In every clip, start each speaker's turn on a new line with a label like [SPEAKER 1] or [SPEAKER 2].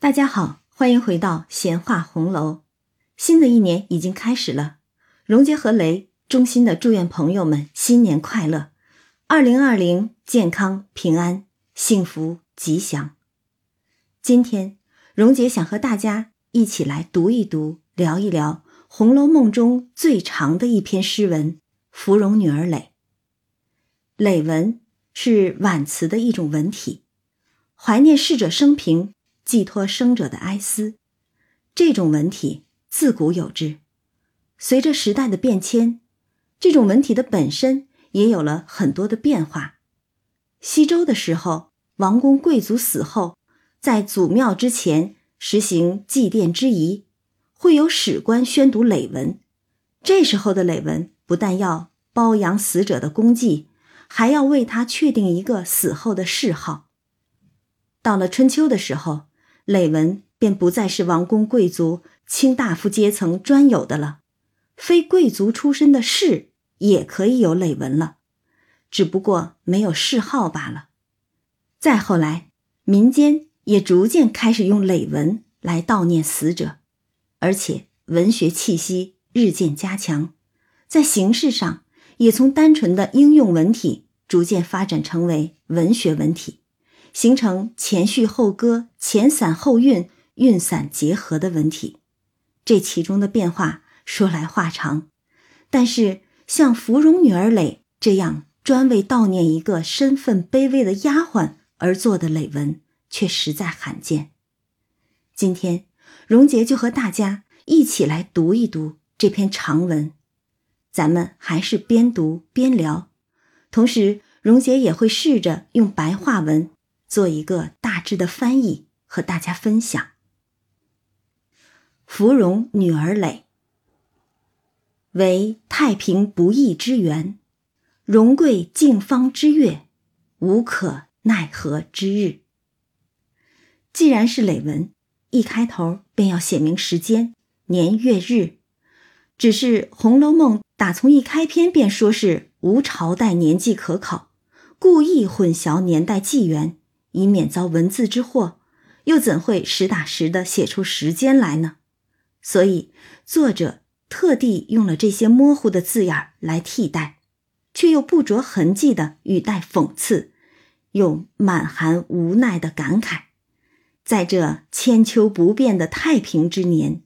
[SPEAKER 1] 大家好，欢迎回到闲话红楼。新的一年已经开始了，荣杰和雷衷心的祝愿朋友们新年快乐，二零二零健康平安幸福吉祥。今天，荣杰想和大家一起来读一读、聊一聊《红楼梦》中最长的一篇诗文《芙蓉女儿诔》。诔文是挽词的一种文体，怀念逝者生平。寄托生者的哀思，这种文体自古有之。随着时代的变迁，这种文体的本身也有了很多的变化。西周的时候，王公贵族死后，在祖庙之前实行祭奠之仪，会有史官宣读诔文。这时候的诔文不但要褒扬死者的功绩，还要为他确定一个死后的谥号。到了春秋的时候。诔文便不再是王公贵族、卿大夫阶层专有的了，非贵族出身的士也可以有诔文了，只不过没有谥号罢了。再后来，民间也逐渐开始用诔文来悼念死者，而且文学气息日渐加强，在形式上也从单纯的应用文体逐渐发展成为文学文体。形成前叙后歌、前散后韵、韵散结合的文体，这其中的变化说来话长。但是像《芙蓉女儿诔》这样专为悼念一个身份卑微的丫鬟而做的诔文，却实在罕见。今天，荣杰就和大家一起来读一读这篇长文，咱们还是边读边聊，同时荣杰也会试着用白话文。做一个大致的翻译和大家分享。芙蓉女儿诔，为太平不义之源，荣贵静芳之月，无可奈何之日。既然是诔文，一开头便要写明时间、年月日。只是《红楼梦》打从一开篇便说是无朝代年纪可考，故意混淆年代纪元。以免遭文字之祸，又怎会实打实的写出时间来呢？所以作者特地用了这些模糊的字眼来替代，却又不着痕迹的语带讽刺，又满含无奈的感慨。在这千秋不变的太平之年，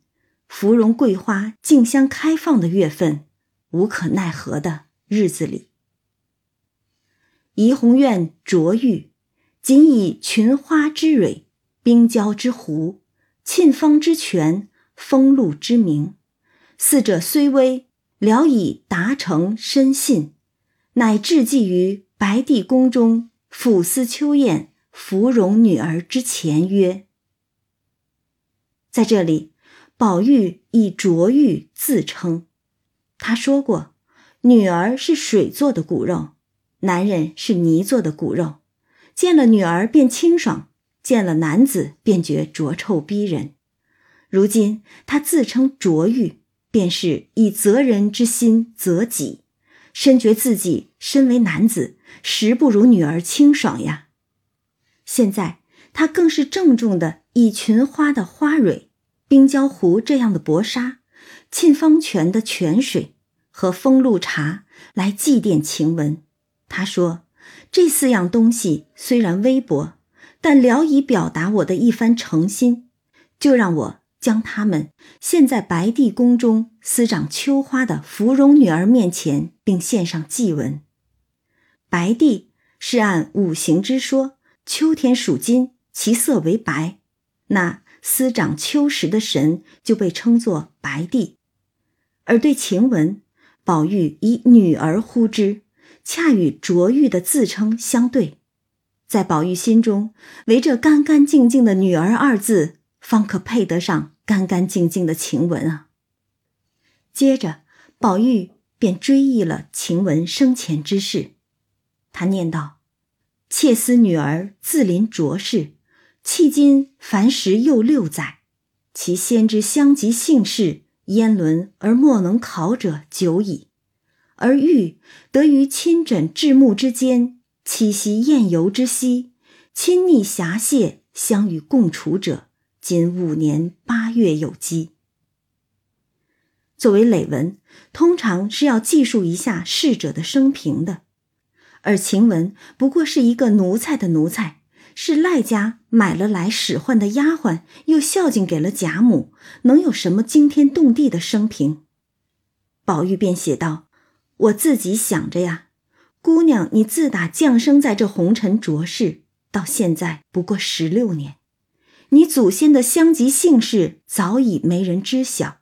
[SPEAKER 1] 芙蓉桂花竞相开放的月份，无可奈何的日子里，怡红院卓玉。仅以群花之蕊、冰娇之湖、沁芳之泉、风露之名，四者虽微，聊以达成深信，乃至寄于白帝宫中抚思秋雁芙蓉女儿之前曰：“在这里，宝玉以卓玉自称。他说过，女儿是水做的骨肉，男人是泥做的骨肉。”见了女儿便清爽，见了男子便觉浊臭逼人。如今他自称浊欲，便是以责人之心责己，深觉自己身为男子，实不如女儿清爽呀。现在他更是郑重的以群花的花蕊、冰娇湖这样的薄纱、沁芳泉的泉水和风露茶来祭奠晴雯。他说。这四样东西虽然微薄，但聊以表达我的一番诚心，就让我将它们献在白帝宫中司掌秋花的芙蓉女儿面前，并献上祭文。白帝是按五行之说，秋天属金，其色为白，那司掌秋时的神就被称作白帝。而对晴雯，宝玉以女儿呼之。恰与卓玉的自称相对，在宝玉心中，唯这干干净净的“女儿”二字，方可配得上干干净净的晴雯啊。接着，宝玉便追忆了晴雯生前之事，他念道：“妾思女儿自临卓氏，迄今凡十又六载，其先之相及姓氏，焉伦而莫能考者久矣。”而玉得于亲枕至目之间，栖息宴游之息，亲昵侠谢相与共处者，仅五年八月有基。作为累文，通常是要记述一下逝者的生平的，而晴雯不过是一个奴才的奴才，是赖家买了来使唤的丫鬟，又孝敬给了贾母，能有什么惊天动地的生平？宝玉便写道：“我自己想着呀，姑娘，你自打降生在这红尘浊世，到现在不过十六年，你祖先的乡籍姓氏早已没人知晓。”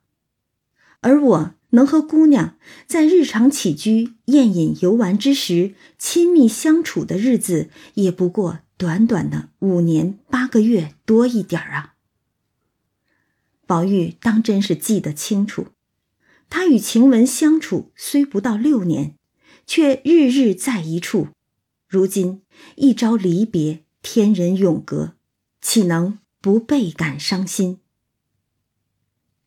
[SPEAKER 1] 而我能和姑娘在日常起居、宴饮游玩之时亲密相处的日子，也不过短短的五年八个月多一点儿啊。宝玉当真是记得清楚，他与晴雯相处虽不到六年，却日日在一处。如今一朝离别，天人永隔，岂能不倍感伤心？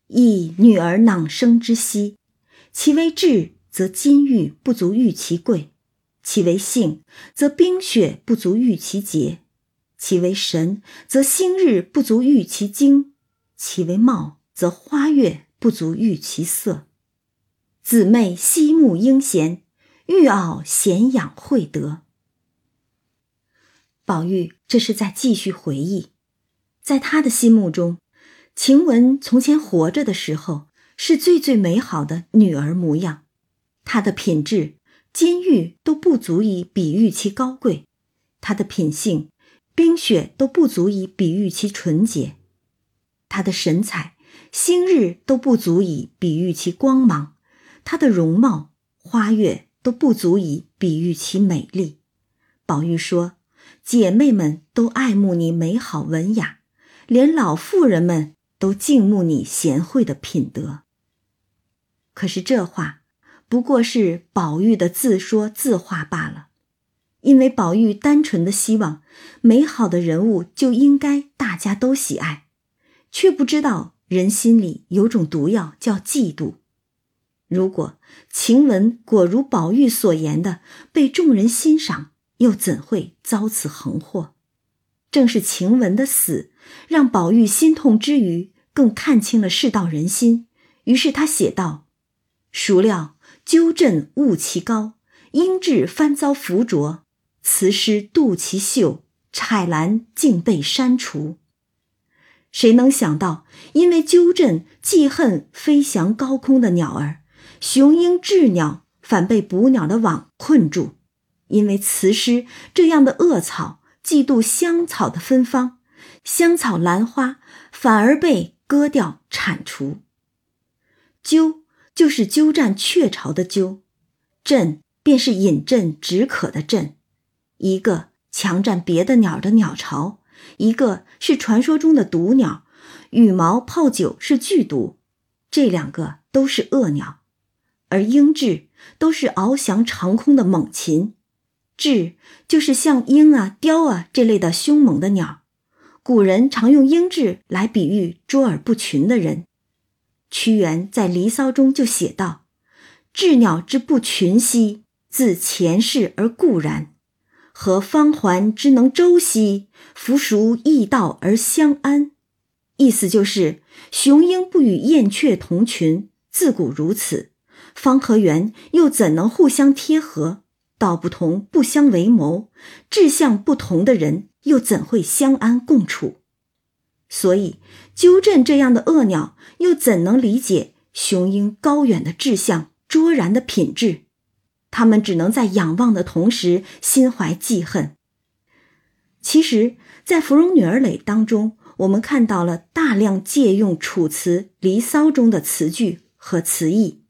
[SPEAKER 1] 忆女儿囊生之息，其为质，则金玉不足喻其贵；其为性，则冰雪不足喻其洁；其为神，则星日不足喻其精；其为貌，则花月不足喻其色。姊妹惜慕英贤，玉傲贤养惠德。宝玉这是在继续回忆，在他的心目中。晴雯从前活着的时候，是最最美好的女儿模样。她的品质，金玉都不足以比喻其高贵；她的品性，冰雪都不足以比喻其纯洁；她的神采，星日都不足以比喻其光芒；她的容貌，花月都不足以比喻其美丽。宝玉说：“姐妹们都爱慕你美好文雅，连老妇人们。”都敬慕你贤惠的品德。可是这话不过是宝玉的自说自话罢了，因为宝玉单纯的希望美好的人物就应该大家都喜爱，却不知道人心里有种毒药叫嫉妒。如果晴雯果如宝玉所言的被众人欣赏，又怎会遭此横祸？正是晴雯的死，让宝玉心痛之余，更看清了世道人心。于是他写道：“孰料鸠振误其高，英质翻遭浮浊，词诗妒其秀，彩兰竟被删除。谁能想到，因为鸠振记恨飞翔高空的鸟儿，雄鹰鸷鸟反被捕鸟的网困住；因为雌狮这样的恶草。”嫉妒香草的芬芳，香草兰花反而被割掉铲除。鸠就是鸠占鹊巢的鸠，鸩便是饮鸩止渴的鸩，一个强占别的鸟的鸟巢，一个是传说中的毒鸟，羽毛泡酒是剧毒，这两个都是恶鸟，而鹰鸷都是翱翔长空的猛禽。鸷就是像鹰啊、雕啊这类的凶猛的鸟，古人常用鹰鸷来比喻卓尔不群的人。屈原在《离骚》中就写道：“鸷鸟之不群兮，自前世而固然；何方环之能周兮，弗孰异道而相安？”意思就是雄鹰不与燕雀同群，自古如此，方和圆又怎能互相贴合？道不同不相为谋，志向不同的人又怎会相安共处？所以鸠振这样的恶鸟又怎能理解雄鹰高远的志向、卓然的品质？他们只能在仰望的同时心怀记恨。其实，在《芙蓉女儿诔》当中，我们看到了大量借用《楚辞》《离骚》中的词句和词义。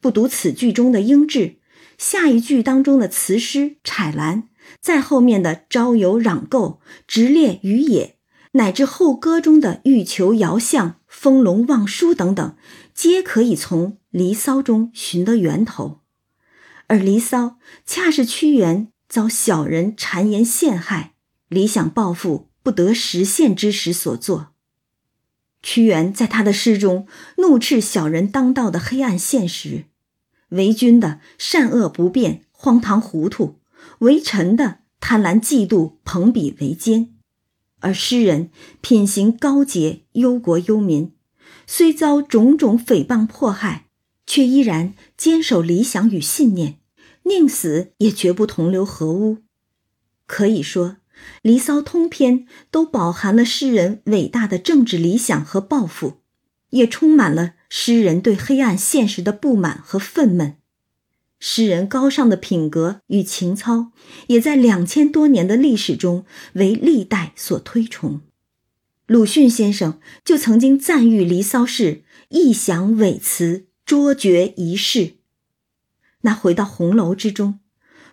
[SPEAKER 1] 不读此句中的应制。下一句当中的词诗采兰，在后面的朝游壤构、直猎于野，乃至后歌中的欲求遥相、丰隆望舒等等，皆可以从《离骚》中寻得源头。而《离骚》恰是屈原遭小人谗言陷害，理想抱负不得实现之时所作。屈原在他的诗中怒斥小人当道的黑暗现实。为君的善恶不辨，荒唐糊涂；为臣的贪婪嫉妒，朋比为奸。而诗人品行高洁，忧国忧民，虽遭种种诽谤迫害，却依然坚守理想与信念，宁死也绝不同流合污。可以说，《离骚》通篇都饱含了诗人伟大的政治理想和抱负，也充满了诗人对黑暗现实的不满和愤懑。诗人高尚的品格与情操，也在两千多年的历史中为历代所推崇。鲁迅先生就曾经赞誉《离骚》是意想伟辞，卓绝一世。那回到红楼之中，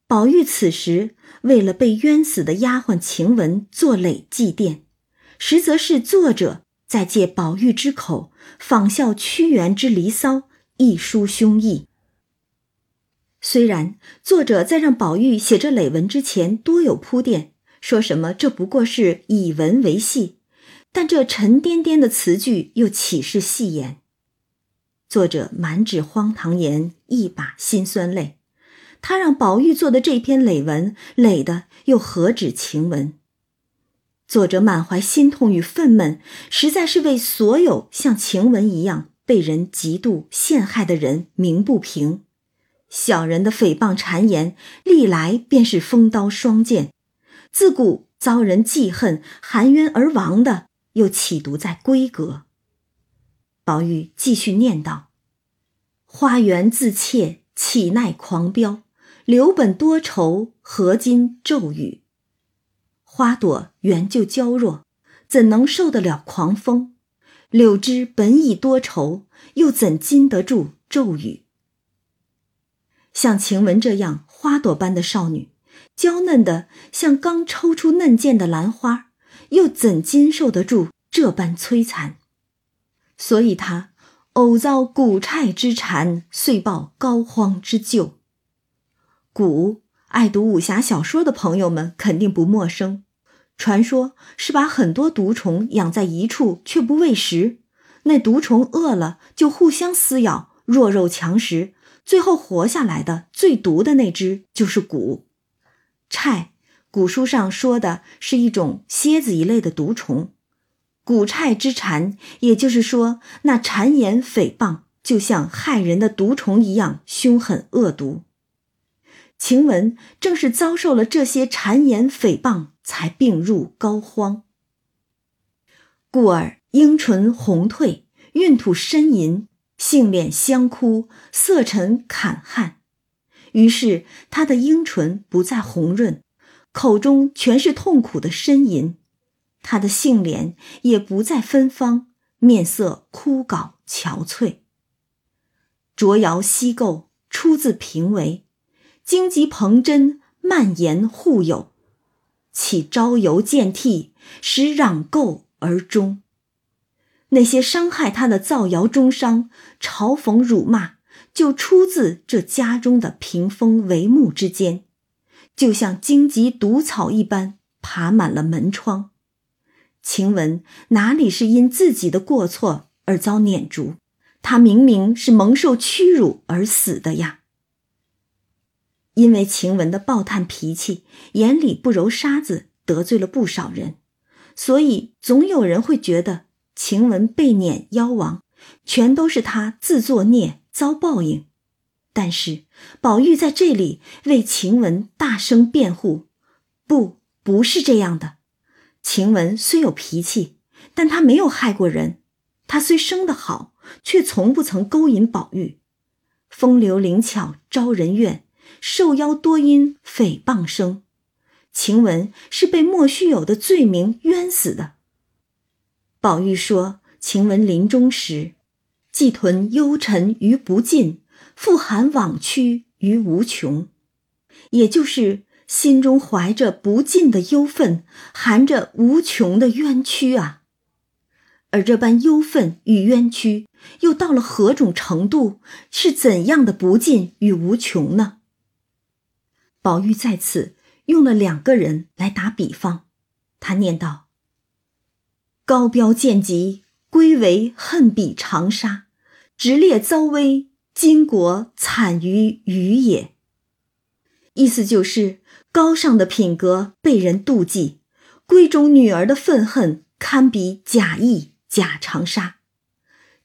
[SPEAKER 1] 宝玉此时为了被冤死的丫鬟晴雯做累祭奠，实则是作者在借宝玉之口仿效屈原之《离骚》，一抒胸臆。虽然作者在让宝玉写这累文之前多有铺垫，说什么这不过是以文为戏，但这沉甸甸的词句又岂是戏言？作者满纸荒唐言，一把辛酸泪。他让宝玉做的这篇累文，累的又何止晴雯？作者满怀心痛与愤懑，实在是为所有像晴雯一样被人嫉妒陷害的人鸣不平。小人的诽谤谗言，历来便是风刀双剑。自古遭人记恨、含冤而亡的，又岂独在闺阁？宝玉继续念道：“花园自怯，岂耐狂飙？留本多愁，何今骤雨？花朵原就娇弱，怎能受得了狂风？柳枝本已多愁，又怎禁得住骤雨？”像晴雯这样花朵般的少女，娇嫩的像刚抽出嫩剑的兰花，又怎经受得住这般摧残？所以她偶遭古虿之缠，遂报膏肓之咎。蛊，爱读武侠小说的朋友们肯定不陌生。传说是把很多毒虫养在一处，却不喂食，那毒虫饿了就互相撕咬，弱肉强食。最后活下来的最毒的那只就是蛊，虿，古书上说的是一种蝎子一类的毒虫，蛊虿之蝉，也就是说那谗言诽谤就像害人的毒虫一样凶狠恶毒。晴雯正是遭受了这些谗言诽谤，才病入膏肓，故而樱唇红褪，孕吐呻吟。杏脸香枯，色沉坎汗，于是他的樱唇不再红润，口中全是痛苦的呻吟；他的杏脸也不再芬芳，面色枯槁憔悴。卓瑶西构出自平为，荆棘蓬针蔓延互有，岂朝犹见涕，使攘垢而终。那些伤害他的造谣中伤、嘲讽辱骂，就出自这家中的屏风帷幕之间，就像荆棘毒草一般爬满了门窗。晴雯哪里是因自己的过错而遭撵逐？她明明是蒙受屈辱而死的呀！因为晴雯的暴炭脾气，眼里不揉沙子，得罪了不少人，所以总有人会觉得。晴雯被撵夭亡，全都是他自作孽遭报应。但是宝玉在这里为晴雯大声辩护：“不，不是这样的。晴雯虽有脾气，但她没有害过人。她虽生得好，却从不曾勾引宝玉。风流灵巧招人怨，受邀多因诽谤生。晴雯是被莫须有的罪名冤死的。”宝玉说：“晴雯临终时，寄屯幽沉于不尽，复含往屈于无穷。也就是心中怀着不尽的忧愤，含着无穷的冤屈啊。而这般忧愤与冤屈，又到了何种程度？是怎样的不尽与无穷呢？”宝玉在此用了两个人来打比方，他念道。高标见疾，归为恨比长沙；直烈遭危，巾帼惨于鱼也。意思就是高尚的品格被人妒忌，闺中女儿的愤恨堪比贾谊、贾长沙。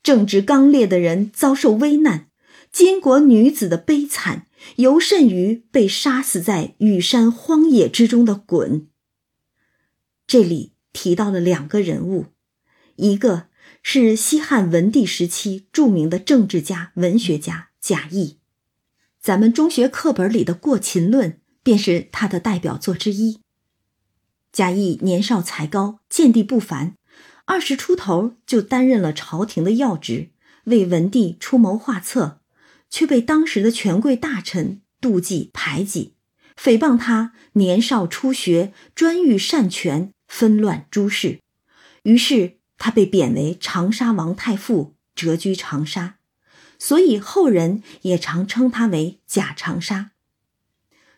[SPEAKER 1] 正直刚烈的人遭受危难，巾帼女子的悲惨尤甚于被杀死在羽山荒野之中的鲧。这里提到了两个人物，一个是西汉文帝时期著名的政治家、文学家贾谊，咱们中学课本里的《过秦论》便是他的代表作之一。贾谊年少才高，见地不凡。二十出头就担任了朝廷的要职，为文帝出谋划策，却被当时的权贵大臣妒忌排挤，诽谤他年少初学，专欲擅权，纷乱诸事。于是他被贬为长沙王太傅，谪居长沙，所以后人也常称他为贾长沙。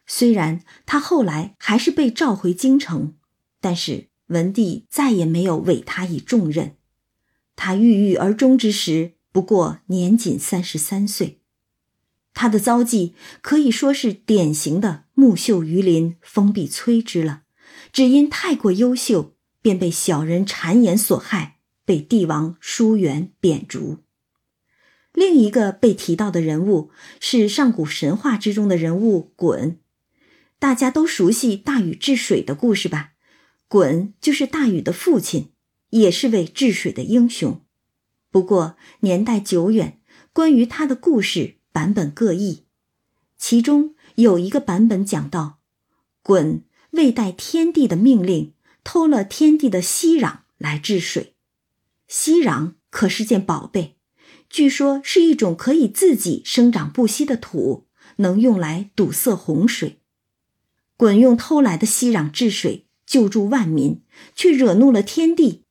[SPEAKER 1] 虽然他后来还是被召回京城，但是。文帝再也没有委他以重任，他郁郁而终之时，不过年仅三十三岁。他的遭际可以说是典型的木秀于林，风必摧之了。只因太过优秀，便被小人谗言所害，被帝王疏远贬逐。另一个被提到的人物是上古神话之中的人物鲧，大家都熟悉大禹治水的故事吧？鲧就是大禹的父亲，也是位治水的英雄。不过年代久远，关于他的故事版本各异。其中有一个版本讲到，鲧未待天帝的命令，偷了天帝的息壤来治水。息壤可是件宝贝，据说是一种可以自己生长不息的土，能用来堵塞洪水。鲧用偷来的息壤治水。救助万民，却惹怒了天帝，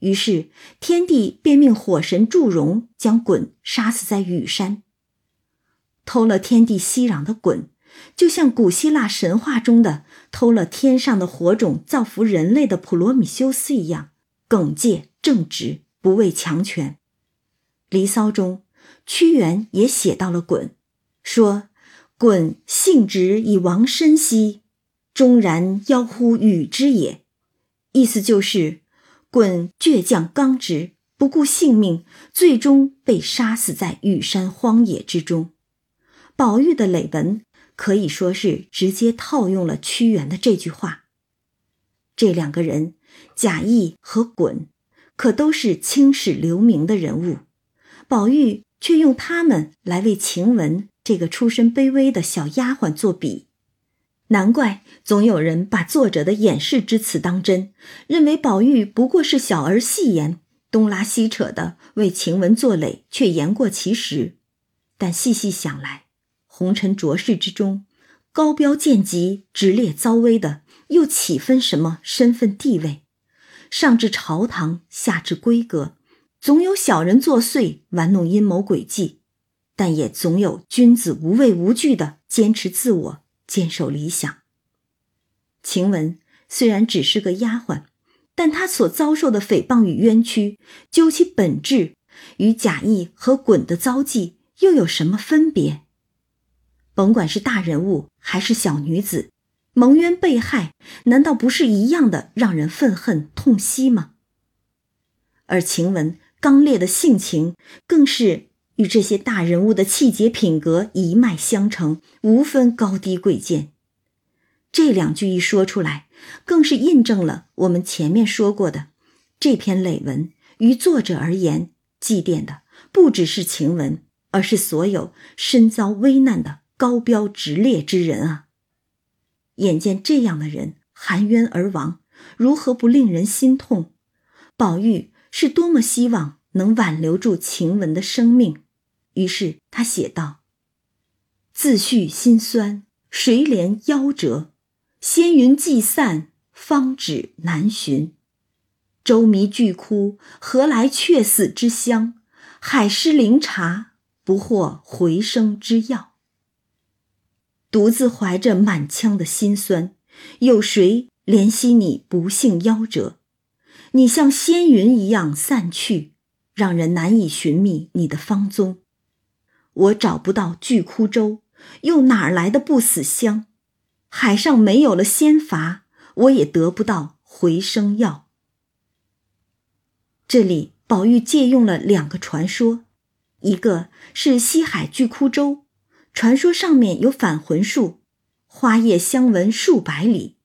[SPEAKER 1] 于是天帝便命火神祝融将鲧杀死在羽山。偷了天地息壤的鲧，就像古希腊神话中的偷了天上的火种造福人类的普罗米修斯一样，耿介正直，不畏强权。《离骚》中，屈原也写到了鲧，说：“鲧性直以亡身兮。”终然夭乎与之也，意思就是鲧倔强刚直，不顾性命，最终被杀死在羽山荒野之中。宝玉的累文可以说是直接套用了屈原的这句话。这两个人，贾谊和鲧，可都是青史留名的人物。宝玉却用他们来为晴雯这个出身卑微的小丫鬟作比。难怪总有人把作者的掩饰之词当真，认为宝玉不过是小儿戏言，东拉西扯的为晴雯作累，却言过其实。但细细想来，红尘浊世之中，高标见极、直列遭危的，又岂分什么身份地位？上至朝堂，下至闺阁，总有小人作祟，玩弄阴谋诡计，但也总有君子无畏无惧的坚持自我。坚守理想。晴雯虽然只是个丫鬟，但她所遭受的诽谤与冤屈，究其本质，与贾谊和鲧的遭际又有什么分别？甭管是大人物还是小女子，蒙冤被害，难道不是一样的让人愤恨痛惜吗？而晴雯刚烈的性情，更是。与这些大人物的气节品格一脉相承，无分高低贵贱。这两句一说出来，更是印证了我们前面说过的：这篇累文于作者而言，祭奠的不只是晴雯，而是所有身遭危难的高标直烈之人啊！眼见这样的人含冤而亡，如何不令人心痛？宝玉是多么希望能挽留住晴雯的生命！于是他写道：“自叙心酸，谁怜夭折？仙云既散，方止难寻。舟迷巨窟，何来却死之乡？海失灵茶，不获回生之药。独自怀着满腔的心酸，有谁怜惜你不幸夭折？你像仙云一样散去，让人难以寻觅你的芳踪。”我找不到巨窟舟，又哪来的不死香？海上没有了仙筏，我也得不到回声药。这里宝玉借用了两个传说，一个是西海巨窟舟，传说上面有返魂树，花叶香闻数百里，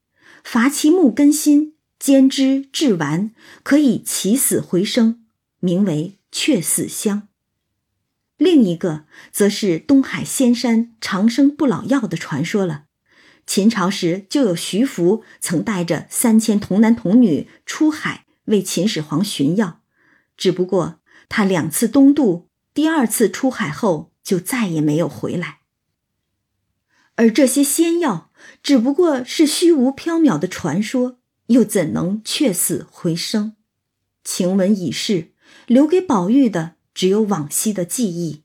[SPEAKER 1] 伐其木根心，煎之制丸，可以起死回生，名为却死香。另一个则是东海仙山长生不老药的传说了。秦朝时就有徐福曾带着三千童男童女出海为秦始皇寻药，只不过他两次东渡，第二次出海后就再也没有回来。而这些仙药只不过是虚无缥缈的传说，又怎能却死回生？晴雯已逝，留给宝玉的只有往昔的记忆。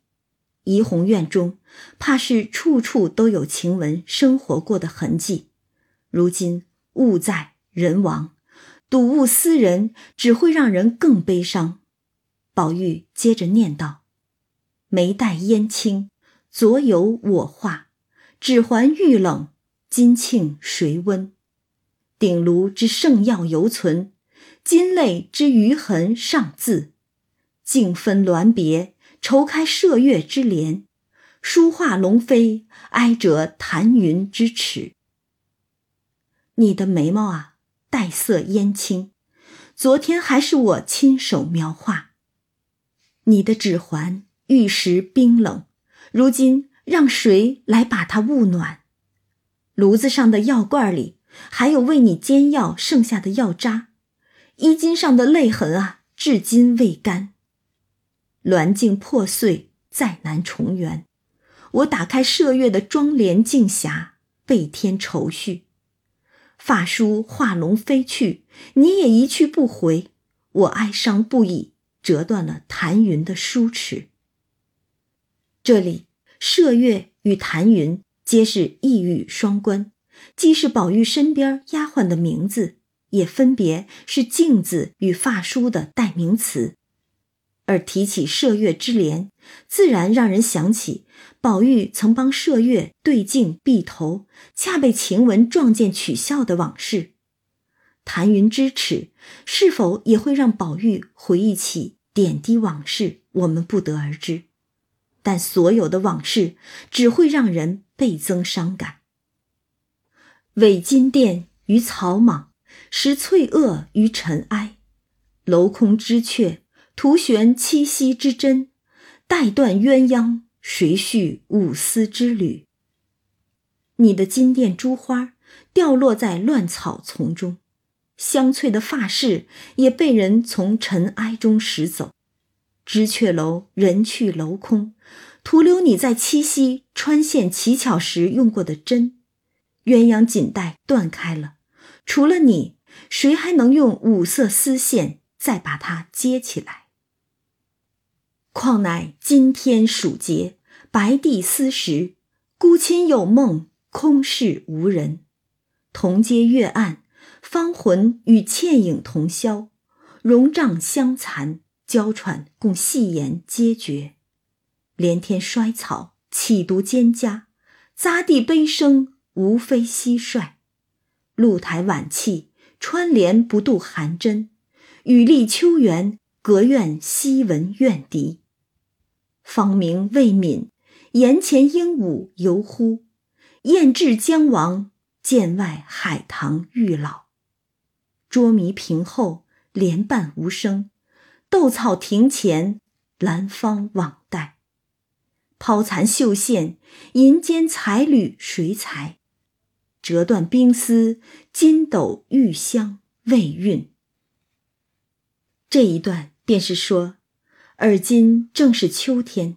[SPEAKER 1] 怡红院中，怕是处处都有晴雯生活过的痕迹。如今物在人亡，睹物思人，只会让人更悲伤。宝玉接着念道：“眉黛烟青，昨有我画；指环玉冷，金庆谁温？鼎炉之圣药犹存，金泪之余痕尚自。静分鸾别。”愁开麝月之帘，书画龙飞，哀折檀云之齿。你的眉毛啊，黛色烟青，昨天还是我亲手描画。你的指环玉石冰冷，如今让谁来把它焐暖？炉子上的药罐里还有为你煎药剩下的药渣，衣襟上的泪痕啊，至今未干。鸾镜破碎，再难重圆。我打开麝月的妆帘镜匣，倍添愁绪。发梳画龙飞去，你也一去不回，我哀伤不已，折断了谭云的梳齿。这里麝月与谭云皆是一语双关，既是宝玉身边丫鬟的名字，也分别是镜子与发梳的代名词。而提起麝月之莲，自然让人想起宝玉曾帮麝月对镜碧头，恰被晴雯撞见取笑的往事。谭云之耻，是否也会让宝玉回忆起点滴往事？我们不得而知。但所有的往事，只会让人倍增伤感。伪金殿于草莽，实翠萼于尘埃，镂空之阙。图悬七夕之针，待断鸳鸯，谁续五丝之旅？你的金殿珠花掉落在乱草丛中，香翠的发饰也被人从尘埃中拾走。知阙楼人去楼空，徒留你在七夕穿线乞巧时用过的针。鸳鸯锦带断开了，除了你，谁还能用五色丝线再把它接起来？况乃今天暑节，白帝思时，孤亲有梦，空室无人。同阶月暗，芳魂与倩影同销，容帐相残，娇喘共戏言皆绝。连天衰草，岂独蒹葭？匝地悲声，无非蟋蟀。露台晚气，穿帘不度寒针。雨立秋园，隔院西闻怨笛。芳名未泯，檐前鹦鹉犹呼。雁至江王，剑外海棠欲老。捉迷屏后，莲瓣无声。斗草亭前，兰芳往。抛残绣线，银笺彩缕谁裁？折断冰丝，金斗玉香未熨。这一段便是说。而今正是秋天，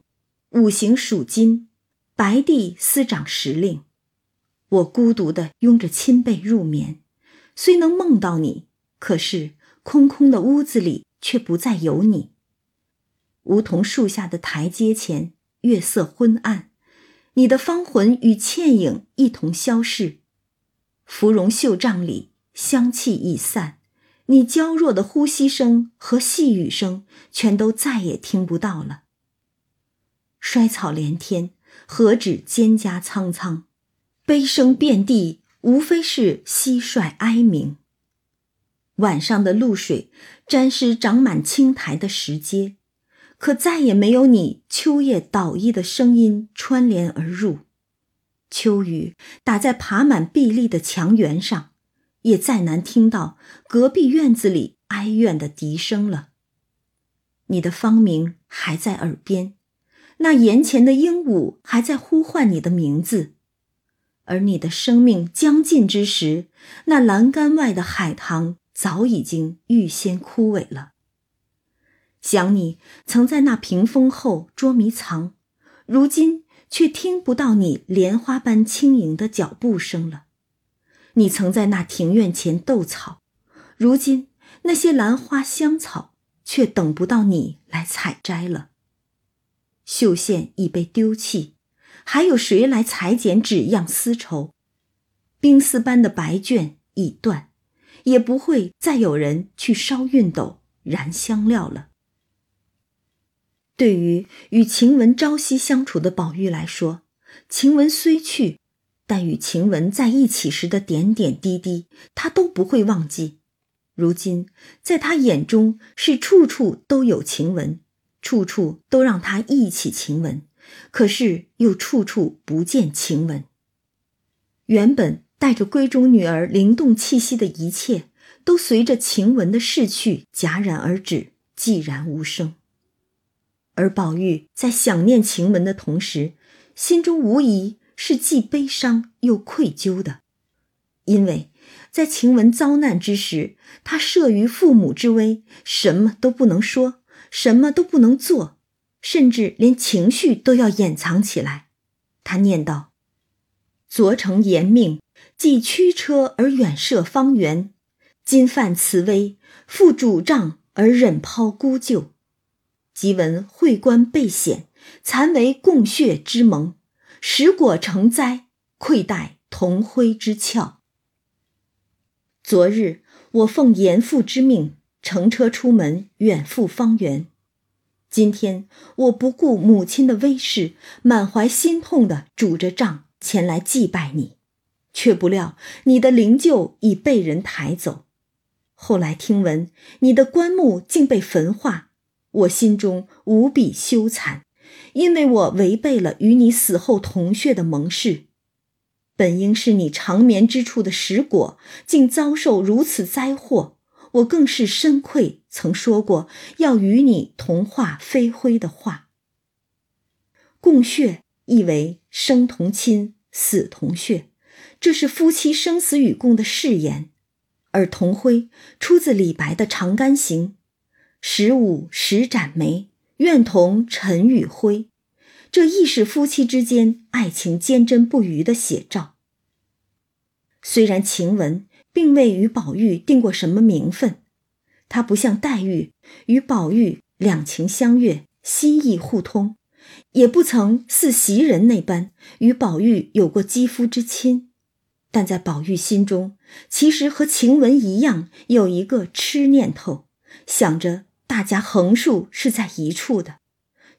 [SPEAKER 1] 五行属金，白帝司掌时令。我孤独地拥着亲被入眠，虽能梦到你，可是空空的屋子里却不再有你。梧桐树下的台阶前，月色昏暗，你的芳魂与倩影一同消逝。芙蓉袖帐里，香气已散。你娇弱的呼吸声和细语声，全都再也听不到了。衰草连天，何止蒹葭苍苍，悲声遍地，无非是蟋蟀哀鸣。晚上的露水沾湿长满青苔的石阶，可再也没有你秋叶捣衣的声音穿帘而入。秋雨打在爬满壁立的墙垣上，也再难听到隔壁院子里哀怨的笛声了。你的芳名还在耳边，那檐前的鹦鹉还在呼唤你的名字。而你的生命将尽之时，那栏杆外的海棠早已经预先枯萎了。想你曾在那屏风后捉迷藏，如今却听不到你莲花般轻盈的脚步声了。你曾在那庭院前斗草，如今那些兰花香草却等不到你来采摘了。绣线已被丢弃。还有谁来裁剪纸样丝绸？冰丝般的白绢已断，也不会再有人去烧熨斗、燃香料了。对于与晴雯朝夕相处的宝玉来说，晴雯虽去，但与晴雯在一起时的点点滴滴，他都不会忘记。如今，在他眼中是处处都有晴雯，处处都让他忆起晴雯。可是又处处不见晴雯。原本带着闺中女儿灵动气息的一切，都随着晴雯的逝去戛然而止，寂然无声。而宝玉在想念晴雯的同时，心中无疑是既悲伤又愧疚的，因为在晴雯遭难之时，他慑于父母之威，什么都不能说，什么都不能做。甚至连情绪都要掩藏起来，他念道：“昨承严命，既驱车而远涉方圆；今犯慈危，负主杖而忍抛孤舅。即闻会官被险，残为共血之盟，食果成灾，愧待同辉之翘。昨日我奉严父之命，乘车出门，远赴方圆。”今天我不顾母亲的威势，满怀心痛的拄着杖前来祭拜你，却不料你的灵柩已被人抬走。后来听闻你的棺木竟被焚化，我心中无比羞惭，因为我违背了与你死后同穴的盟誓。本应是你长眠之处的石果，竟遭受如此灾祸。我更是深愧，曾说过要与你同化飞灰的话。共血意为生同亲，死同血，这是夫妻生死与共的誓言。而同辉出自李白的《长干行》：“十五十盏梅，愿同尘与灰。”这亦是夫妻之间爱情坚贞不渝的写照。虽然晴雯。并未与宝玉定过什么名分，她不像黛玉与宝玉两情相悦、心意互通，也不曾似袭人那般与宝玉有过肌肤之亲。但在宝玉心中，其实和晴雯一样，有一个痴念头，想着大家横竖是在一处的，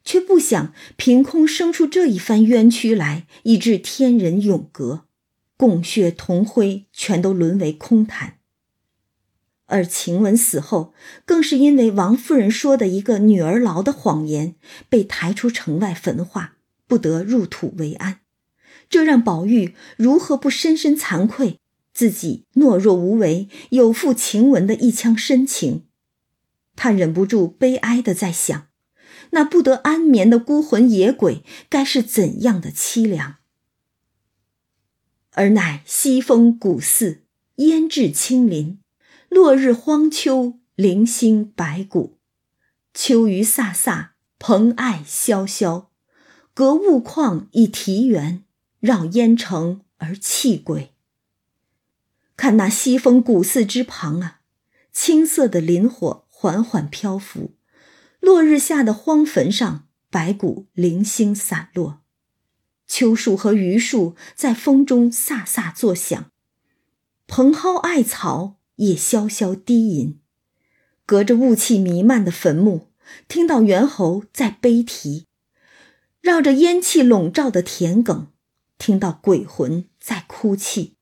[SPEAKER 1] 却不想凭空生出这一番冤屈来，以致天人永隔。共血同辉，全都沦为空谈。而晴雯死后，更是因为王夫人说的一个女儿痨的谎言，被抬出城外焚化，不得入土为安。这让宝玉如何不深深惭愧？自己懦弱无为，有负晴雯的一腔深情。他忍不住悲哀的在想，那不得安眠的孤魂野鬼，该是怎样的凄凉？而乃西风古寺，烟至青林，落日荒丘，零星白骨。秋雨飒飒，蓬艾萧萧。隔雾旷以啼猿，绕烟城而泣鬼。看那西风古寺之旁啊，青色的林火缓缓漂浮，落日下的荒坟上，白骨零星散落。秋树和榆树在风中飒飒作响，蓬蒿艾草也萧萧低吟。隔着雾气弥漫的坟墓，听到猿猴在悲啼；绕着烟气笼罩的田埂，听到鬼魂在哭泣。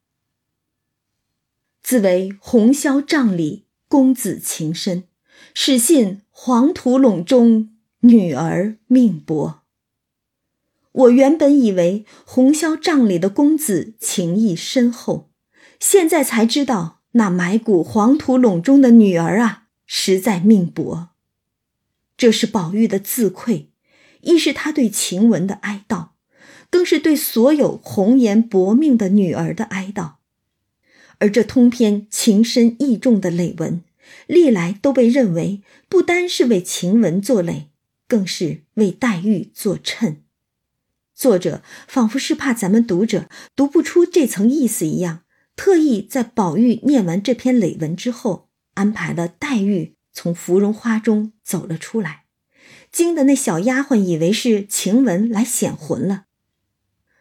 [SPEAKER 1] 自为红绡帐里公子情深，始信黄土陇中女儿命薄。我原本以为红绡帐里的公子情谊深厚，现在才知道那埋骨黄土陇中的女儿啊，实在命薄。这是宝玉的自愧，亦是他对晴雯的哀悼，更是对所有红颜薄命的女儿的哀悼。而这通篇情深意重的累文，历来都被认为不单是为晴雯作累，更是为黛玉作衬。作者仿佛是怕咱们读者读不出这层意思一样，特意在宝玉念完这篇累文之后，安排了黛玉从芙蓉花中走了出来，惊得那小丫鬟以为是晴雯来显魂了。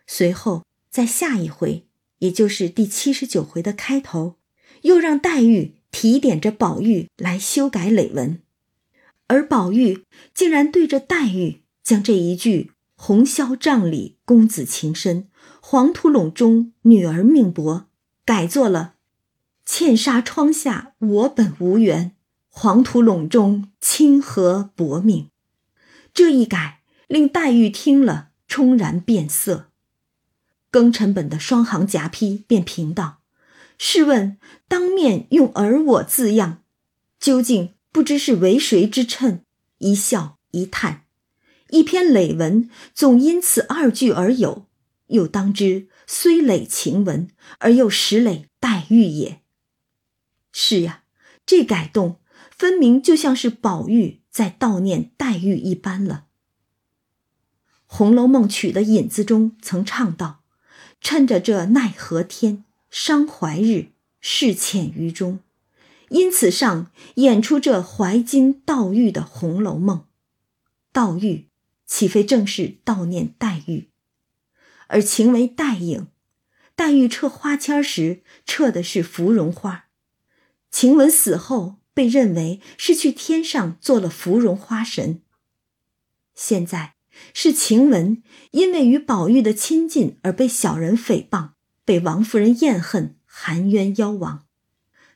[SPEAKER 1] 随后在下一回，也就是第七十九回的开头，又让黛玉提点着宝玉来修改累文，而宝玉竟然对着黛玉将这一句。红绡帐里公子情深，黄土陇中女儿命薄，改作了“茜纱窗下我本无缘，黄土陇中清河薄命”。这一改，令黛玉听了冲然变色。庚辰本的双行夹批便评道：“试问当面用‘而我’字样，究竟不知是为谁之称？”一笑一叹。一篇累文总因此二句而有，又当知虽累晴雯，而又实累黛玉也。是呀，这改动分明就像是宝玉在悼念黛玉一般了。《红楼梦》曲的引子中曾唱道：“趁着这奈何天，伤怀日，事浅于中。”因此上演出这怀金悼玉的《红楼梦》，悼玉。岂非正是悼念黛玉？而情为黛影，黛玉撤花签时撤的是芙蓉花，晴雯死后被认为是去天上做了芙蓉花神。现在是晴雯因为与宝玉的亲近而被小人诽谤，被王夫人厌恨，含冤夭亡。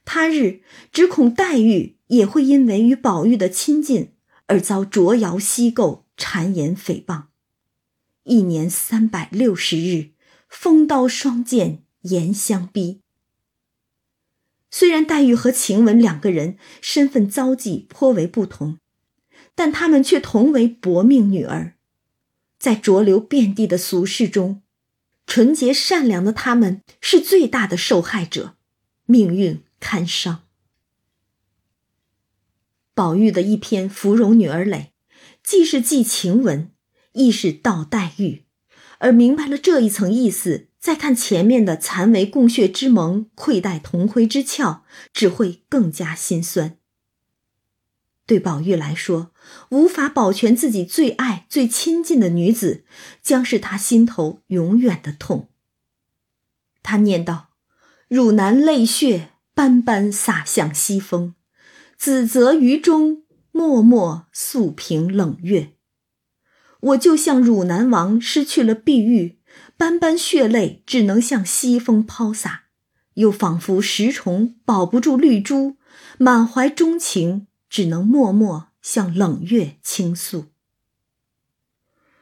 [SPEAKER 1] 他日只恐黛玉也会因为与宝玉的亲近而遭捉妖西构。谗言诽谤，一年三百六十日，风刀霜剑严相逼。虽然黛玉和晴雯两个人身份遭际颇为不同，但他们却同为薄命女儿，在浊流遍地的俗世中，纯洁善良的他们是最大的受害者，命运堪伤。宝玉的一篇《芙蓉女儿泪》。既是记晴雯，亦是道黛玉，而明白了这一层意思，再看前面的残为共血之盟，愧待同辉之俏，只会更加心酸。对宝玉来说，无法保全自己最爱、最亲近的女子，将是他心头永远的痛。他念道：“汝南泪血斑斑洒向西风，子泽于中。”默默诉平冷月，我就像汝南王失去了碧玉，斑斑血泪只能向西风抛洒；又仿佛石虫保不住绿珠，满怀钟情，只能默默向冷月倾诉。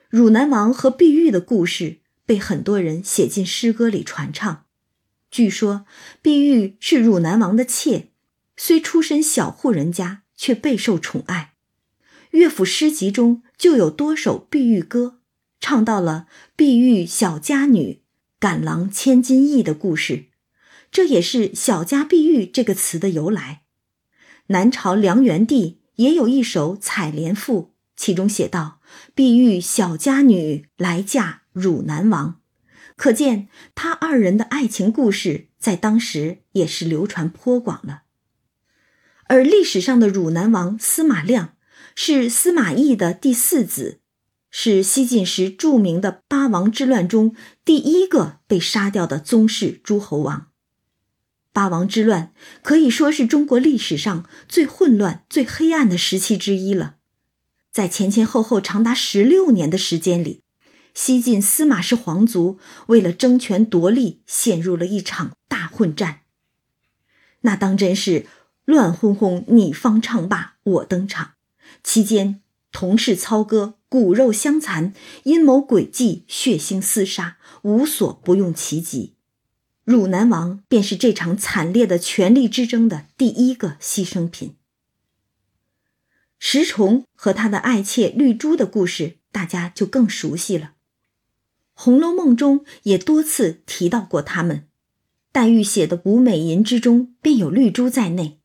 [SPEAKER 1] 汝南王和碧玉的故事被很多人写进诗歌里传唱。据说碧玉是汝南王的妾，虽出身小户人家。却备受宠爱，乐府诗集中就有多首碧玉歌，唱到了碧玉小家女，赶郎千金意的故事，这也是小家碧玉这个词的由来。南朝梁元帝也有一首《采莲赋》，其中写道：“碧玉小家女来嫁汝南王”，可见他二人的爱情故事在当时也是流传颇广了。而历史上的汝南王司马亮是司马懿的第四子，是西晋时著名的八王之乱中第一个被杀掉的宗室诸侯王。八王之乱可以说是中国历史上最混乱、最黑暗的时期之一了。在前前后后长达十六年的时间里，西晋司马氏皇族为了争权夺利，陷入了一场大混战。那当真是。乱哄哄，你方唱罢我登场。期间同室操戈，骨肉相残，阴谋诡计，血腥厮杀，无所不用其极。汝南王便是这场惨烈的权力之争的第一个牺牲品。石崇和他的爱妾绿珠的故事，大家就更熟悉了。《红楼梦》中也多次提到过他们，黛玉写的《舞美吟》之中便有绿珠在内。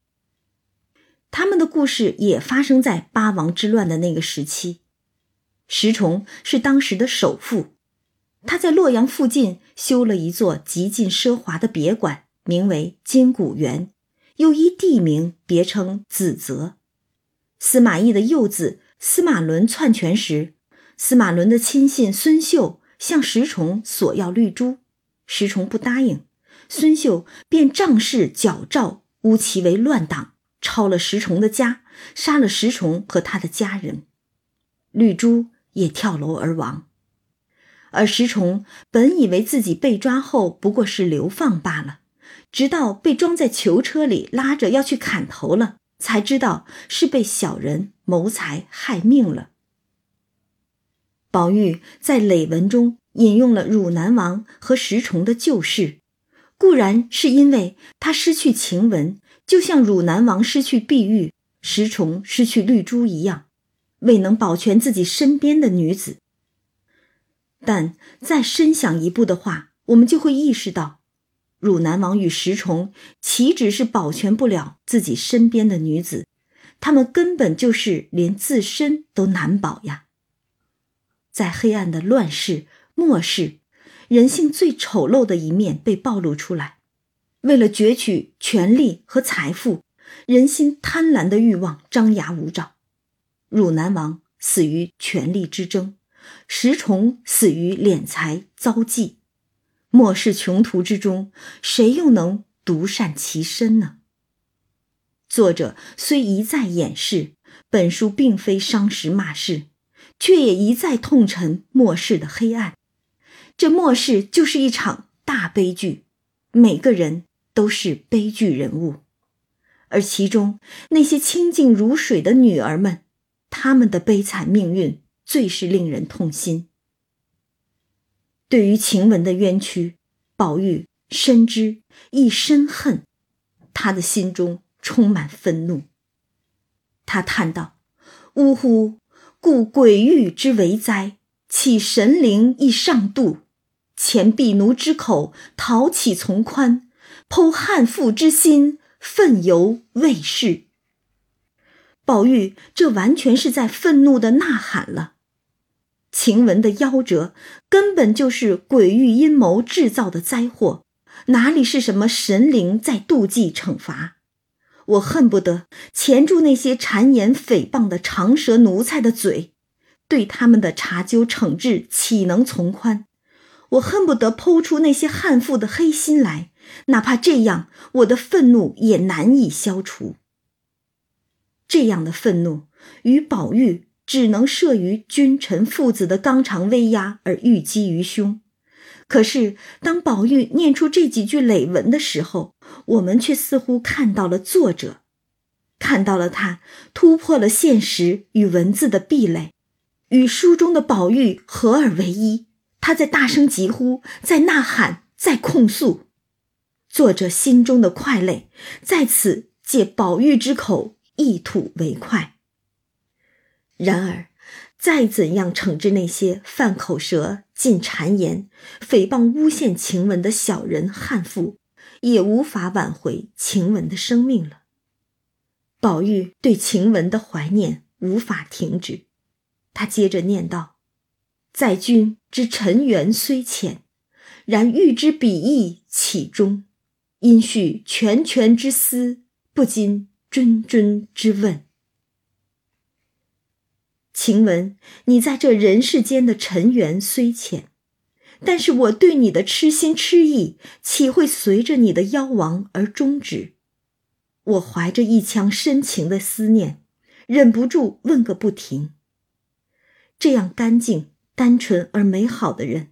[SPEAKER 1] 他们的故事也发生在八王之乱的那个时期。石崇是当时的首富，他在洛阳附近修了一座极尽奢华的别馆，名为金谷园，又依地名别称紫泽。司马懿的幼子司马伦篡权时，司马伦的亲信孙秀向石崇索要绿珠，石崇不答应，孙秀便仗势矫诏诬其为乱党，抄了石崇的家，杀了石崇和他的家人，绿珠也跳楼而亡。而石崇本以为自己被抓后不过是流放罢了，直到被装在囚车里拉着要去砍头了。才知道是被小人谋财害命了。宝玉在累文中引用了汝南王和石崇的旧事，固然是因为他失去晴雯，就像汝南王失去碧玉、石崇失去绿珠一样，未能保全自己身边的女子。但再深想一步的话，我们就会意识到。汝南王与石崇岂止是保全不了自己身边的女子，他们根本就是连自身都难保呀！在黑暗的乱世末世，人性最丑陋的一面被暴露出来。为了攫取权力和财富，人心贪婪的欲望张牙舞爪。汝南王死于权力之争，石崇死于敛财遭忌。末世穷途之中，谁又能独善其身呢？作者虽一再掩饰本书并非伤时骂世，却也一再痛陈末世的黑暗。这末世就是一场大悲剧，每个人都是悲剧人物，而其中那些清静如水的女儿们，她们的悲惨命运最是令人痛心。对于晴雯的冤屈，宝玉深知亦深恨，他的心中充满愤怒。他叹道：“呜呼！故鬼域之为哉？岂神灵亦上度？前婢奴之口，讨起从宽？剖汉妇之心，愤犹未逝。”宝玉这完全是在愤怒的呐喊了。晴雯的夭折根本就是鬼域阴谋制造的灾祸，哪里是什么神灵在妒忌惩罚？我恨不得钳住那些谗言诽谤的长舌奴才的嘴，对他们的查究惩治岂能从宽？我恨不得剖出那些悍妇的黑心来，哪怕这样，我的愤怒也难以消除。这样的愤怒与宝玉。只能慑于君臣父子的纲常威压而郁积于胸，可是当宝玉念出这几句累文的时候，我们却似乎看到了作者，看到了他突破了现实与文字的壁垒，与书中的宝玉合而为一。他在大声疾呼，在呐喊，在控诉，作者心中的快泪在此借宝玉之口一吐为快。然而，再怎样惩治那些犯口舌、进谗言、诽谤、诬陷晴雯的小人悍妇，也无法挽回晴雯的生命了。宝玉对晴雯的怀念无法停止，他接着念道：“在君之尘缘虽浅，然欲之彼意岂终？因续拳拳之思，不禁谆谆之问。”晴雯，你在这人世间的尘缘虽浅，但是我对你的痴心痴意，岂会随着你的夭亡而终止？我怀着一腔深情的思念，忍不住问个不停。这样干净、单纯而美好的人，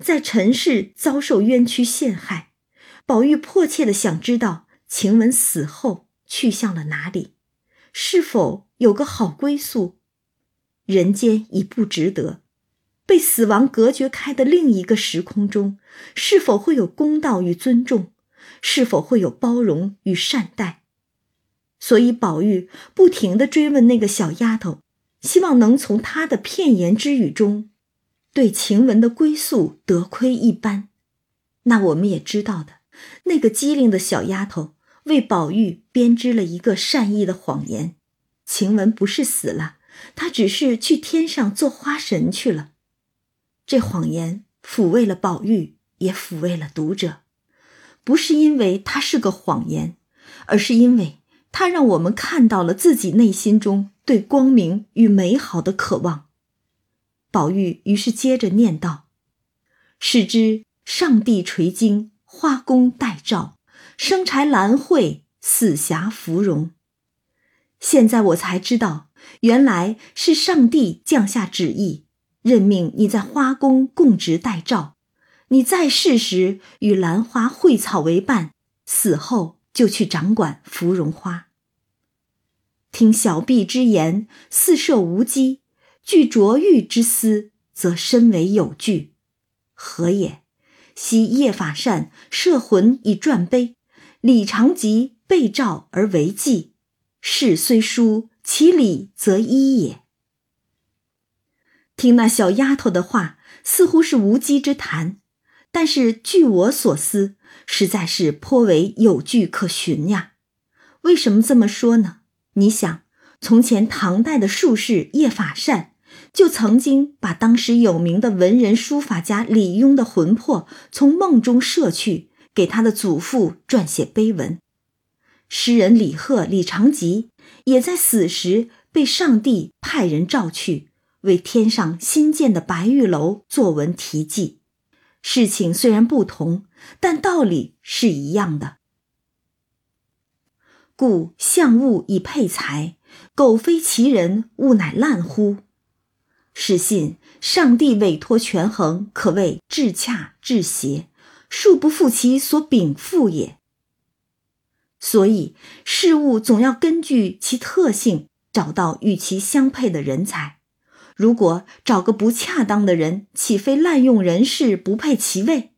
[SPEAKER 1] 在尘世遭受冤屈陷害，宝玉迫切的想知道晴雯死后去向了哪里？是否有个好归宿？人间已不值得。被死亡隔绝开的另一个时空中，是否会有公道与尊重？是否会有包容与善待？所以，宝玉不停地追问那个小丫头，希望能从她的片言之语中，对晴雯的归宿得窥一斑。那我们也知道的，那个机灵的小丫头为宝玉编织了一个善意的谎言：晴雯不是死了，他只是去天上做花神去了。这谎言抚慰了宝玉，也抚慰了读者，不是因为它是个谎言，而是因为它让我们看到了自己内心中对光明与美好的渴望。宝玉于是接着念道：“使之上帝垂经，花宫待照，生柴兰蕙，死霞芙蓉。”现在我才知道，原来是上帝降下旨意。任命你在花宫供职待诏，你在世时与兰花蕙草为伴，死后就去掌管芙蓉花。听小婢之言，似设无稽；据卓玉之思，则深为有据。何也？昔叶法善摄魂以传碑，李长吉被诏而为记。事虽殊，其理则一也。听那小丫头的话，似乎是无稽之谈，但是据我所思，实在是颇为有据可循呀。为什么这么说呢？你想，从前唐代的术士叶法善，就曾经把当时有名的文人书法家李邕的魂魄从梦中摄去，给他的祖父撰写碑文。诗人李贺、李长吉也在死时被上帝派人召去。为天上新建的白玉楼作文题记，事情虽然不同，但道理是一样的。故象物以配才，苟非其人，物乃烂乎？是信上帝委托权衡，可谓至恰至邪，恕不负其所禀赋也。所以事物总要根据其特性，找到与其相配的人才。如果找个不恰当的人，岂非滥用人事，不配其位？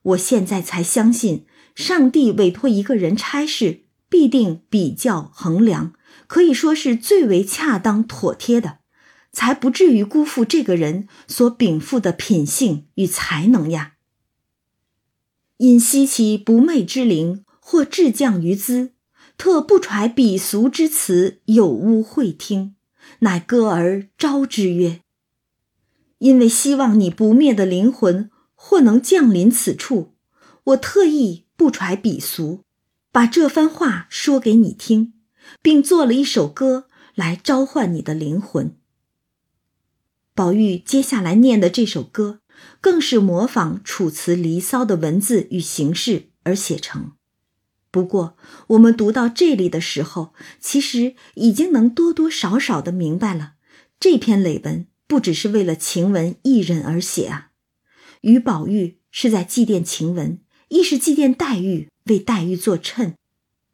[SPEAKER 1] 我现在才相信，上帝委托一个人差事，必定比较衡量，可以说是最为恰当妥帖的，才不至于辜负这个人所禀赋的品性与才能呀。因惜其不昧之灵，或至降于兹，特不揣鄙俗之词，有污会听。乃歌而招之曰：“因为希望你不灭的灵魂或能降临此处，我特意不揣鄙俗，把这番话说给你听，并做了一首歌来召唤你的灵魂。”宝玉接下来念的这首歌，更是模仿《楚辞·离骚》的文字与形式而写成。不过，我们读到这里的时候，其实已经能多多少少的明白了，这篇累文不只是为了晴雯一人而写啊。于宝玉是在祭奠晴雯，亦是祭奠黛玉，为黛玉作衬；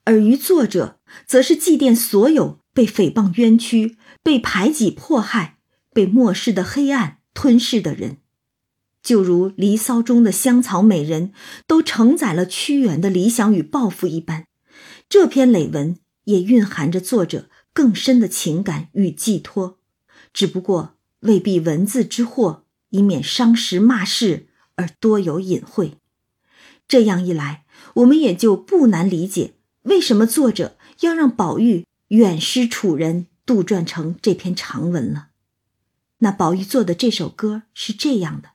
[SPEAKER 1] 而于作者，则是祭奠所有被诽谤冤屈、被排挤迫害、被末世的黑暗吞噬的人。就如《离骚》中的香草美人，都承载了屈原的理想与抱负一般，这篇累文也蕴含着作者更深的情感与寄托，只不过未必文字之祸，以免伤时骂世而多有隐晦。这样一来，我们也就不难理解为什么作者要让宝玉远失楚人，杜撰成这篇长文了。那宝玉做的这首歌是这样的。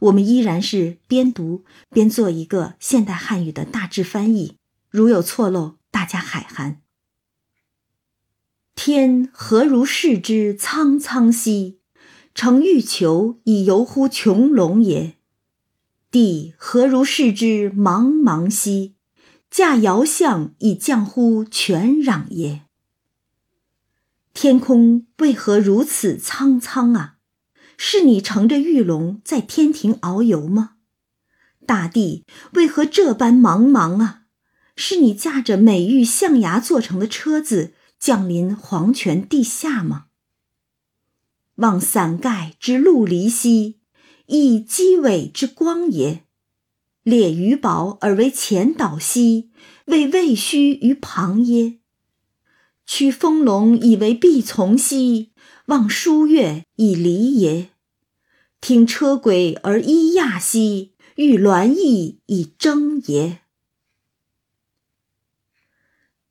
[SPEAKER 1] 我们依然是边读边做一个现代汉语的大致翻译，如有错漏，大家海涵。天何如视之苍苍兮，乘欲求以游乎穹隆也；地何如视之茫茫兮，驾遥相以降乎泉壤也。天空为何如此苍苍啊？是你乘着玉龙在天庭遨游吗？大地为何这般茫茫啊？是你驾着美玉象牙做成的车子降临黄泉地下吗？望伞盖之陆离兮，亦鸡尾之光也。列鱼宝而为前导兮，为未须于旁耶？驱风龙以为必从兮，望舒月以离也。听车轨而依亚兮，欲鸾翼以征也。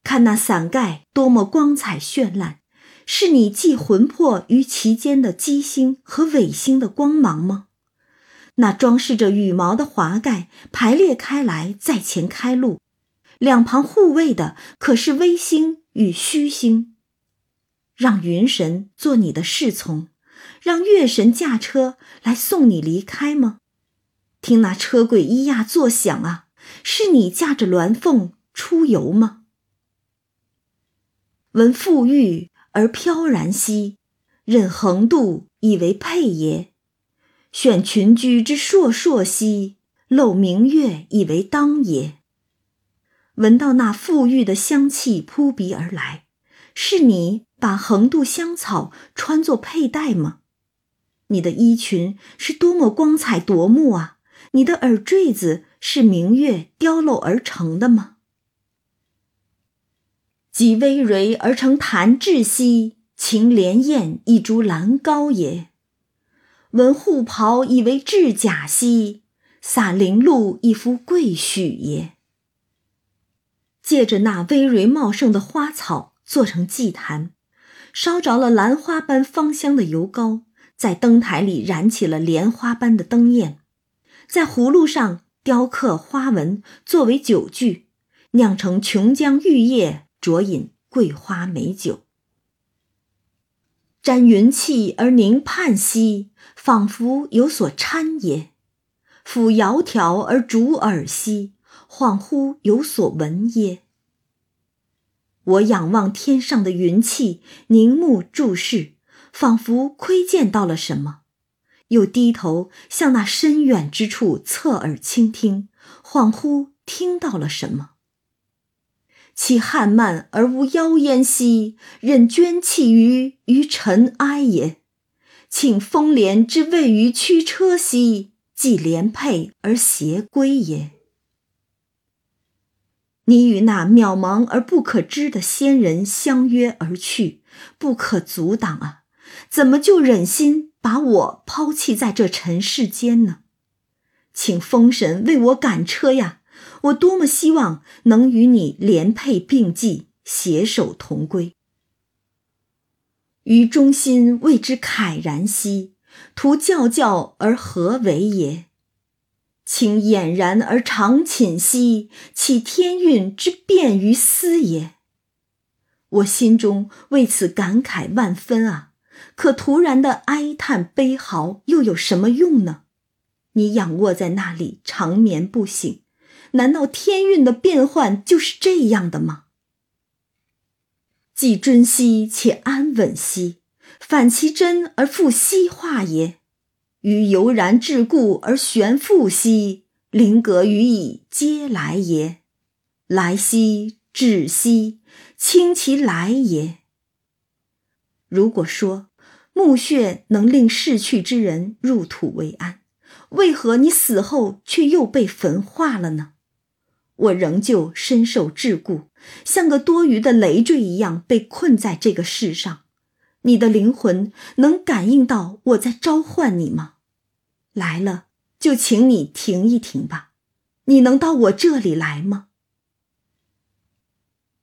[SPEAKER 1] 看那伞盖多么光彩绚烂，是你寄魂魄于其间的机星和尾星的光芒吗？那装饰着羽毛的华盖排列开来，在前开路，两旁护卫的可是微星与虚星。让云神做你的侍从，让月神驾车来送你离开吗？听那车轨咿呀作响啊，是你驾着鸾凤出游吗？闻馥郁而飘然兮，任横渡以为佩也。选群居之烁烁兮，漏明月以为当也。闻到那馥郁的香气扑鼻而来，是你把横渡香草穿作佩戴吗？你的衣裙是多么光彩夺目啊！你的耳坠子是明月雕镂而成的吗？及微蕤而成弹质兮，擎莲燕一株兰高也。闻护袍以为制甲兮，洒绫露一夫贵许也。借着那葳蕤茂盛的花草做成祭坛，烧着了兰花般芳香的油膏，在灯台里燃起了莲花般的灯焰，在葫芦上雕刻花纹作为酒具，酿成琼浆玉液，酌饮桂花美酒。沾云气而凝盼兮，仿佛有所搀也；抚窈窕而逐耳兮，恍惚有所闻耶。我仰望天上的云气，凝目注视，仿佛窥见到了什么；又低头向那深远之处侧耳倾听，恍惚听到了什么。其汉漫而无妖焉兮，任捐弃于于尘埃也；请风帘之位于驱车兮，即连佩而携归也。你与那渺茫而不可知的仙人相约而去，不可阻挡啊！怎么就忍心把我抛弃在这尘世间呢？请风神为我赶车呀！我多么希望能与你连佩并济，携手同归。于中心为之慨然兮，图教教而何为也？请俨然而长寝兮，岂天运之变于斯也？我心中为此感慨万分啊！可突然的哀叹悲嚎又有什么用呢？你仰卧在那里长眠不醒。难道天运的变幻就是这样的吗？既尊兮且安稳兮，反其真而复兮化也；于悠然至故而悬复兮，灵格于以皆来也。来兮至兮，清其来也。如果说墓穴能令逝去之人入土为安，为何你死后却又被焚化了呢？我仍旧深受桎梏，像个多余的累赘一样被困在这个世上。你的灵魂能感应到我在召唤你吗？来了，就请你停一停吧。你能到我这里来吗？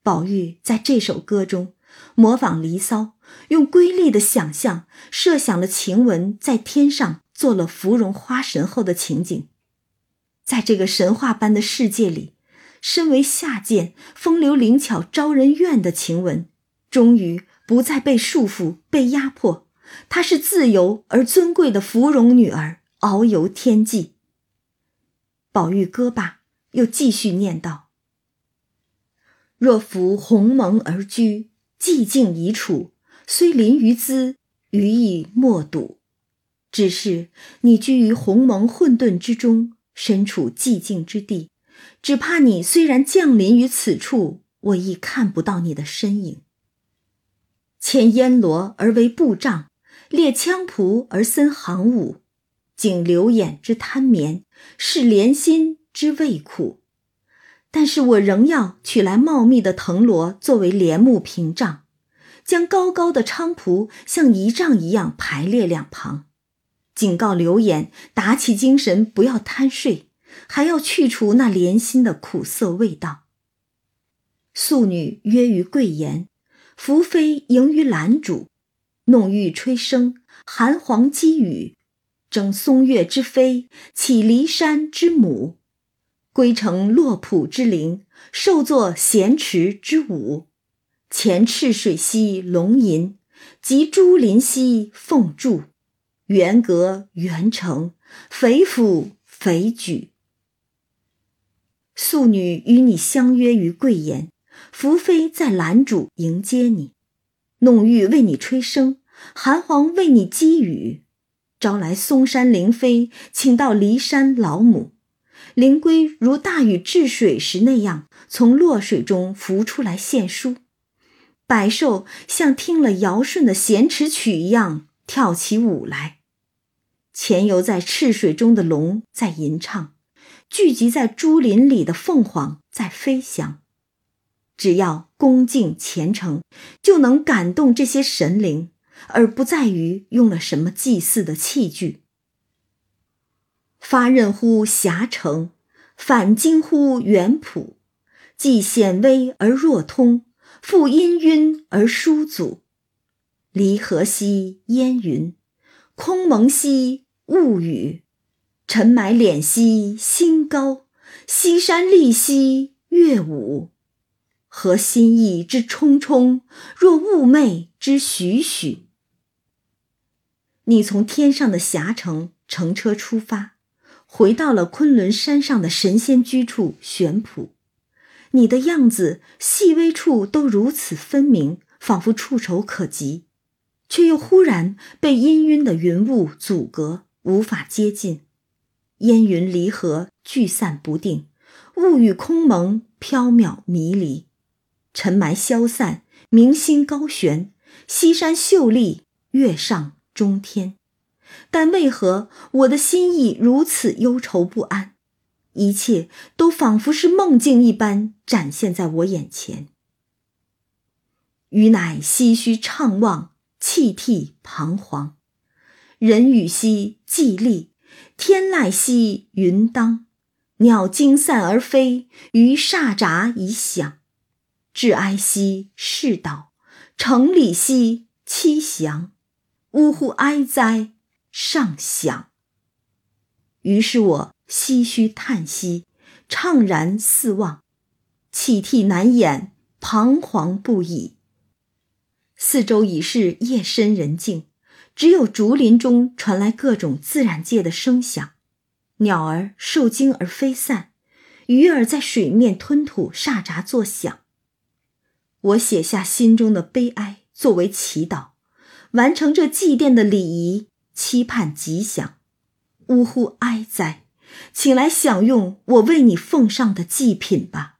[SPEAKER 1] 宝玉在这首歌中模仿《离骚》，用瑰丽的想象设想了晴雯在天上做了芙蓉花神后的情景，在这个神话般的世界里。身为下贱、风流灵巧、招人怨的晴雯，终于不再被束缚、被压迫。她是自由而尊贵的芙蓉女儿，遨游天际。宝玉歌罢，又继续念道：“若扶鸿蒙而居，寂静已处，虽临于兹，余亦莫睹。只是你居于鸿蒙混沌之中，身处寂静之地。”只怕你虽然降临于此处，我亦看不到你的身影。牵烟罗而为布帐，列枪仆而森行伍，景流眼之贪眠，是怜心之味苦。但是我仍要取来茂密的藤萝作为帘幕屏障，将高高的菖蒲像仪仗一样排列两旁，警告刘演打起精神，不要贪睡，还要去除那莲心的苦涩味道。素女约于贵言，福妃迎于兰主，弄玉吹笙，含黄击羽，争松月之飞，起骊山之母。归程洛浦之陵，受作咸池之舞。前赤水兮龙吟，及朱林兮凤柱。元阁元城，肥府肥举。素女与你相约于贵岩，福妃在兰渚迎接你，弄玉为你吹笙，韩黄为你击羽，招来嵩山灵妃，请到骊山老母。灵龟如大禹治水时那样，从洛水中浮出来献书；百兽像听了尧舜的咸池曲一样，跳起舞来。潜游在赤水中的龙在吟唱，聚集在竹林里的凤凰在飞翔。只要恭敬虔诚，就能感动这些神灵，而不在于用了什么祭祀的器具。发任乎狭城，反惊乎远浦，既显微而若通，复氤氲而疏阻。离合兮烟云，空蒙兮雾雨，尘霾敛兮星高，西山立兮月舞。何心意之冲冲，若雾寐之徐徐。你从天上的峡城乘车出发。回到了昆仑山上的神仙居处玄圃，你的样子细微处都如此分明，仿佛触手可及，却又忽然被氤氲的云雾阻隔，无法接近。烟云离合，聚散不定；雾雨空蒙，缥缈迷离。尘霾消散，明星高悬，西山秀丽，月上中天。但为何我的心意如此忧愁不安？一切都仿佛是梦境一般展现在我眼前。余乃唏嘘怅望，泣涕彷徨。人语兮寂立，天籁兮云当。鸟惊散而飞，鱼唰喳以响。至哀兮世道，成礼兮凄翔。呜呼哀哉！上想，于是我唏嘘叹息，怅然四望，泣涕难掩，彷徨不已。四周已是夜深人静，只有竹林中传来各种自然界的声响，鸟儿受惊而飞散，鱼儿在水面吞吐唰喳作响。我写下心中的悲哀作为祈祷，完成这祭奠的礼仪。期盼吉祥，呜呼哀哉！请来享用我为你奉上的祭品吧。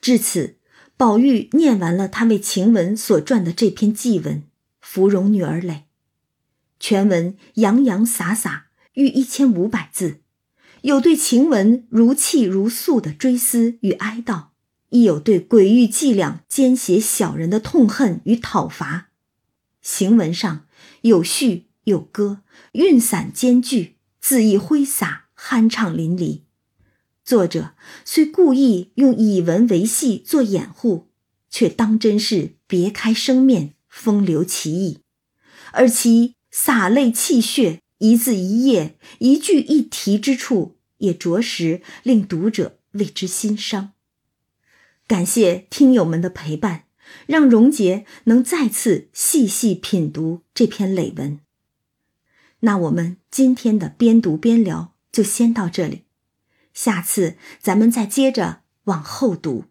[SPEAKER 1] 至此，宝玉念完了他为晴雯所撰的这篇祭文《芙蓉女儿诔》，全文洋洋洒洒，逾一千五百字，有对晴雯如泣如诉的追思与哀悼，亦有对诡欲伎俩、奸邪小人的痛恨与讨伐。行文上。有序有歌，韵散兼具，恣意挥洒，酣畅淋漓。作者虽故意用以文为戏做掩护，却当真是别开生面，风流奇异。而其洒泪泣血，一字一页，一句一题之处，也着实令读者为之心伤。感谢听友们的陪伴。让荣杰能再次细细品读这篇累文。那我们今天的边读边聊就先到这里，下次咱们再接着往后读。